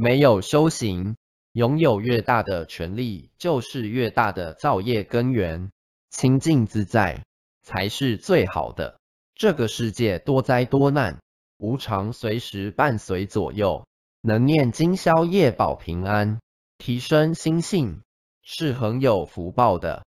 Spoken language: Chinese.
没有修行，拥有越大的权力，就是越大的造业根源。清净自在才是最好的。这个世界多灾多难，无常随时伴随左右。能念今宵夜保平安，提升心性，是很有福报的。